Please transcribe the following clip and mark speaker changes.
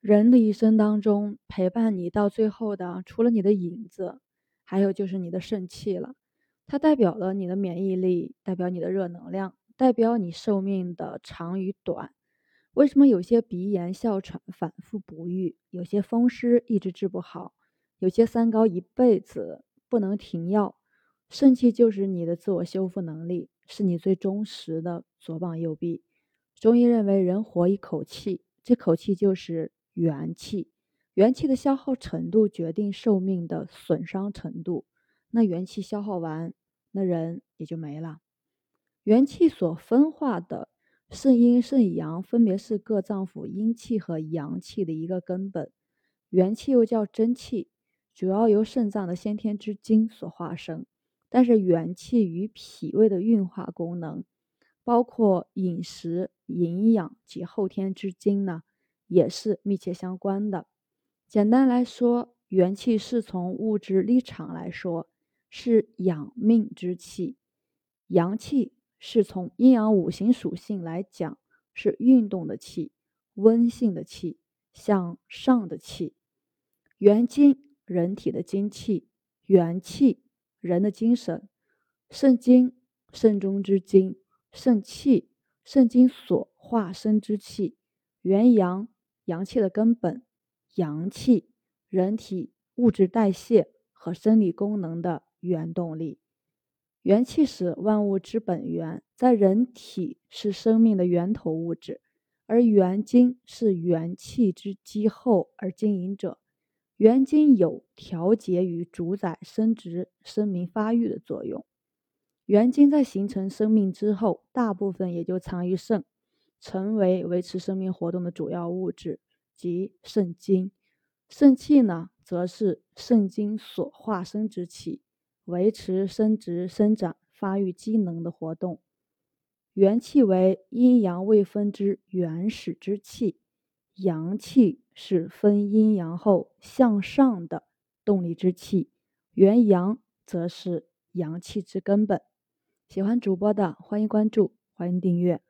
Speaker 1: 人的一生当中，陪伴你到最后的，除了你的影子，还有就是你的肾气了。它代表了你的免疫力，代表你的热能量，代表你寿命的长与短。为什么有些鼻炎、哮喘反复不愈，有些风湿一直治不好，有些三高一辈子不能停药？肾气就是你的自我修复能力，是你最忠实的左膀右臂。中医认为，人活一口气，这口气就是。元气，元气的消耗程度决定寿命的损伤程度。那元气消耗完，那人也就没了。元气所分化的肾阴、肾阳，分别是各脏腑阴气和阳气的一个根本。元气又叫真气，主要由肾脏的先天之精所化生。但是元气与脾胃的运化功能，包括饮食、营养及后天之精呢？也是密切相关的。简单来说，元气是从物质立场来说是养命之气；阳气是从阴阳五行属性来讲是运动的气、温性的气、向上的气。元精，人体的精气；元气，人的精神。肾精，肾中之精；肾气，肾精所化生之气。元阳。阳气的根本，阳气，人体物质代谢和生理功能的原动力。元气是万物之本源，在人体是生命的源头物质，而元精是元气之基后而经营者。元精有调节与主宰生殖、生命发育的作用。元精在形成生命之后，大部分也就藏于肾。成为维持生命活动的主要物质，即肾精。肾气呢，则是肾精所化生之气，维持生殖、生长、发育机能的活动。元气为阴阳未分之原始之气，阳气是分阴阳后向上的动力之气。元阳则是阳气之根本。喜欢主播的，欢迎关注，欢迎订阅。